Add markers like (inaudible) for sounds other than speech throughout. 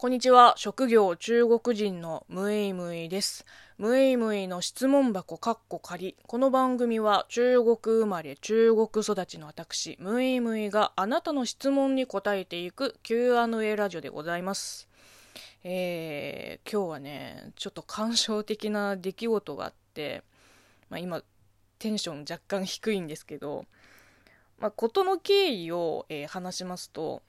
こんにちは。職業中国人のムイムイです。ムイムイの質問箱カッコ仮。この番組は中国生まれ中国育ちの私、ムイムイがあなたの質問に答えていく Q&A ラジオでございます。えー、今日はね、ちょっと感傷的な出来事があって、まあ、今、テンション若干低いんですけど、まあ、事の経緯を、えー、話しますと、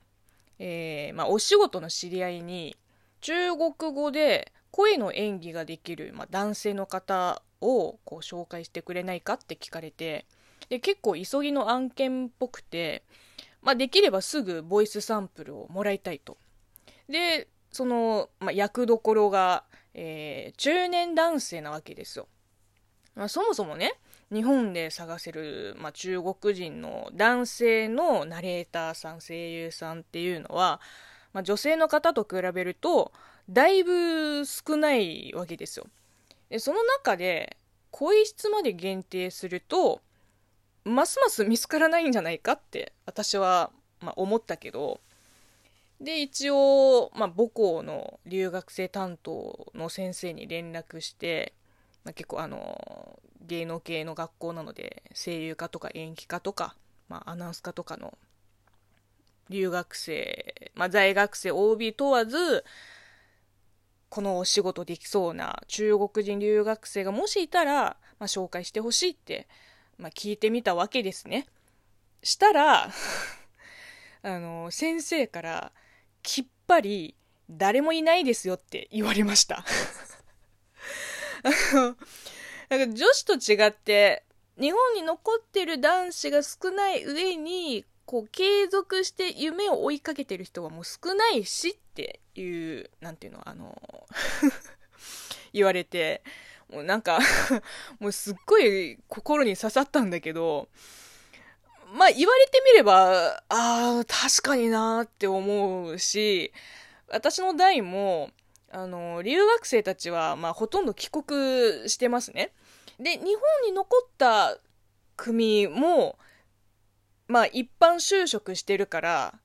えー、まあ、お仕事の知り合いに、中国語で声の演技ができる、まあ、男性の方をこう紹介してくれないかって聞かれて、で、結構急ぎの案件っぽくて、まあ、できればすぐボイスサンプルをもらいたいと。で、その、まあ、役どころが、えー、中年男性なわけですよ。まあ、そもそもね、日本で探せる、まあ、中国人の男性のナレーターさん、声優さんっていうのは、まあ、女性の方と比べると、だいぶ少ないわけですよ。でその中で、声質まで限定すると、ますます見つからないんじゃないかって私は、まあ、思ったけど、で、一応、まあ、母校の留学生担当の先生に連絡して、まあ、結構あの、芸能系の学校なので、声優科とか演技科とか、まあ、アナウンス科とかの留学生、まあ、在学生 OB 問わず、このお仕事できそうな中国人留学生がもしいたら、まあ、紹介してほしいって、まあ、聞いてみたわけですね。したら (laughs) あの、先生から、きっぱり、誰もいないですよって言われました (laughs) なんか女子と違って、日本に残ってる男子が少ない上に、こう、継続して夢を追いかけてる人はもう少ないしっていう、なんていうの、あの (laughs) 言われて、もうなんかもうすっごい心に刺さったんだけど、まあ言われてみれば、ああ、確かになーって思うし、私の代も、あの、留学生たちは、まあほとんど帰国してますね。で、日本に残った組も、まあ一般就職してるから、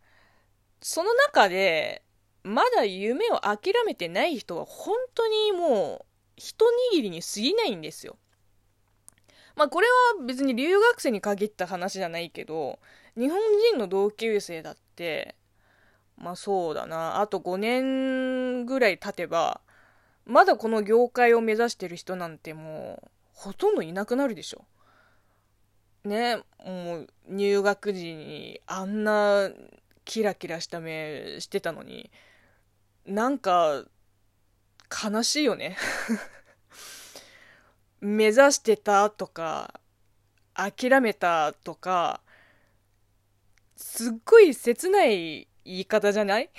その中で、まだ夢を諦めてない人は本当にもう一握りに過ぎないんですよ。まあこれは別に留学生に限った話じゃないけど、日本人の同級生だって、まあそうだな、あと5年ぐらい経てば、まだこの業界を目指してる人なんてもう、ほとんどいなくなるでしょ。ね、もう入学時にあんなキラキラした目してたのに、なんか悲しいよね (laughs) 目指してたとか、諦めたとか、すっごい切ない言い方じゃない？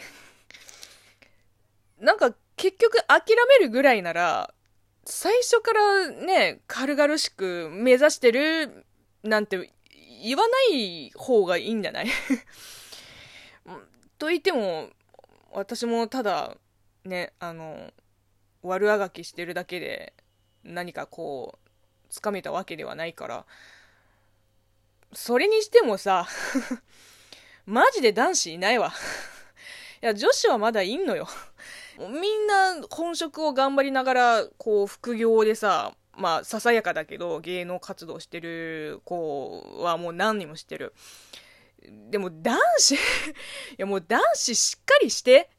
(laughs) なんか結局諦めるぐらいなら、最初からね、軽々しく目指してるなんて言わない方がいいんじゃない？(laughs) と言っても、私もただ、ね、あの、悪あがきしてるだけで何かこう、つかめたわけではないから、それにしてもさ (laughs) マジで男子いないわ。(laughs) いや、女子はまだいんのよ。みんな本職を頑張りながら、こう、副業でさ、まあ、ささやかだけど、芸能活動してる子はもう何人も知ってる。でも男子 (laughs) いやもう男子しっかりして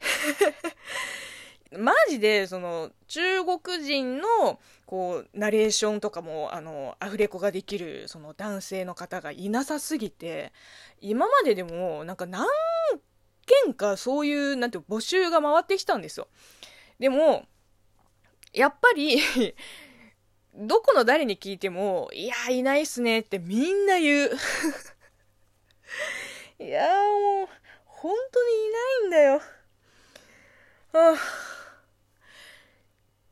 (laughs) マジで、その、中国人の、こう、ナレーションとかも、あの、アフレコができる、その男性の方がいなさすぎて、今まででも、なんか何件かそういう、なんていう募集が回ってきたんですよ。でも、やっぱり (laughs) どこの誰に聞いても、いや、いないっすねってみんな言う。(laughs) いやもう、本当にいないんだよ。あっ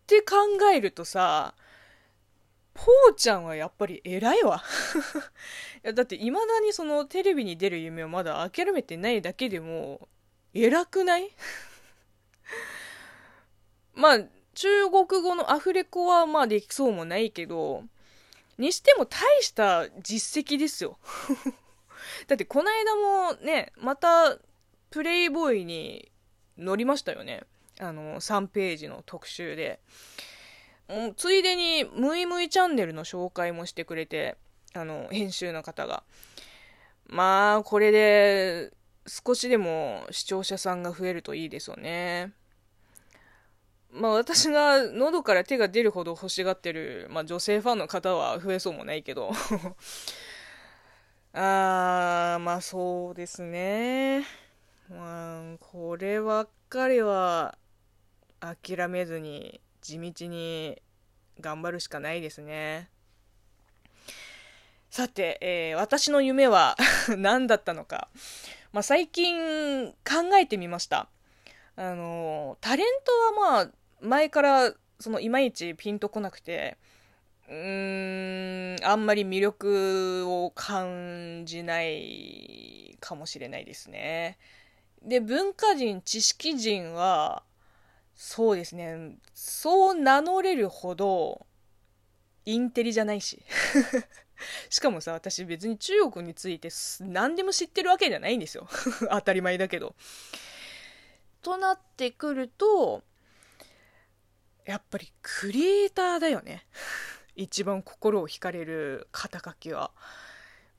て考えるとさ、ぽーちゃんはやっぱり偉いわ。(laughs) いやだって未だにそのテレビに出る夢をまだ諦めてないだけでも偉くない？(laughs) まあ中国語のアフレコはまあできそうもないけどにしても大した実績ですよ。(laughs) だってこの間もねまたプレイボーイに乗りましたよね。あの、3ページの特集で。ついでに、ムイムイチャンネルの紹介もしてくれて、あの、編集の方が。まあ、これで、少しでも視聴者さんが増えるといいですよね。まあ私が喉から手が出るほど欲しがってる、まあ女性ファンの方は増えそうもないけど (laughs) あー、まあそうですね。まあ、こればっかりは諦めずに地道に頑張るしかないですね。さて、えー、私の夢は (laughs) 何だったのか。まあ、最近考えてみました。あの、タレントはまあ、前からそのいまいちピンとこなくて、うーん、あんまり魅力を感じないかもしれないですね。で、文化人、知識人は、そうですね、そう名乗れるほど、インテリじゃないし。(laughs) しかもさ、私別に中国について何でも知ってるわけじゃないんですよ。(laughs) 当たり前だけど。となってくると、やっぱりクリエイターだよね。(laughs) 一番心を惹かれる肩書きは。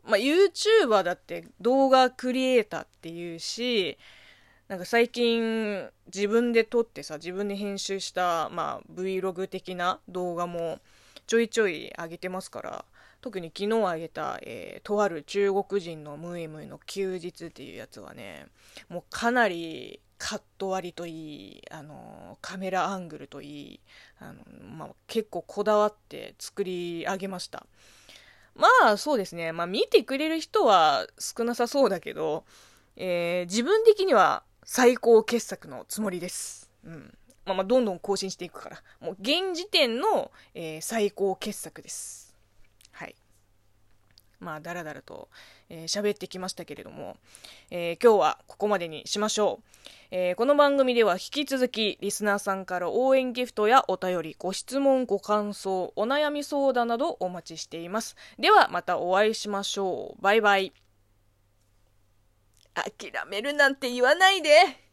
まあ、YouTuber だって動画クリエイターっていうし、なんか最近自分で撮ってさ、自分で編集した、まあ、Vlog 的な動画もちょいちょい上げてますから、特に昨日あげた、えー、とある中国人のムイムイの休日っていうやつはね、もうかなりカット割りといい、あの、カメラアングルといい、あの、まあ、結構こだわって作り上げました。まあそうですね、まあ見てくれる人は少なさそうだけど、えー、自分的には最高傑作のつもりです。うん。まあまあどんどん更新していくから。もう現時点の、えー、最高傑作です。はいまあ、だらだらと、えー、喋ってきましたけれども、えー、今日はここまでにしましょう。えー、この番組では引き続き、リスナーさんから応援ギフトやお便り、ご質問、ご感想、お悩み相談などお待ちしています。では、またお会いしましょう。バイバイ。諦めるなんて言わないで。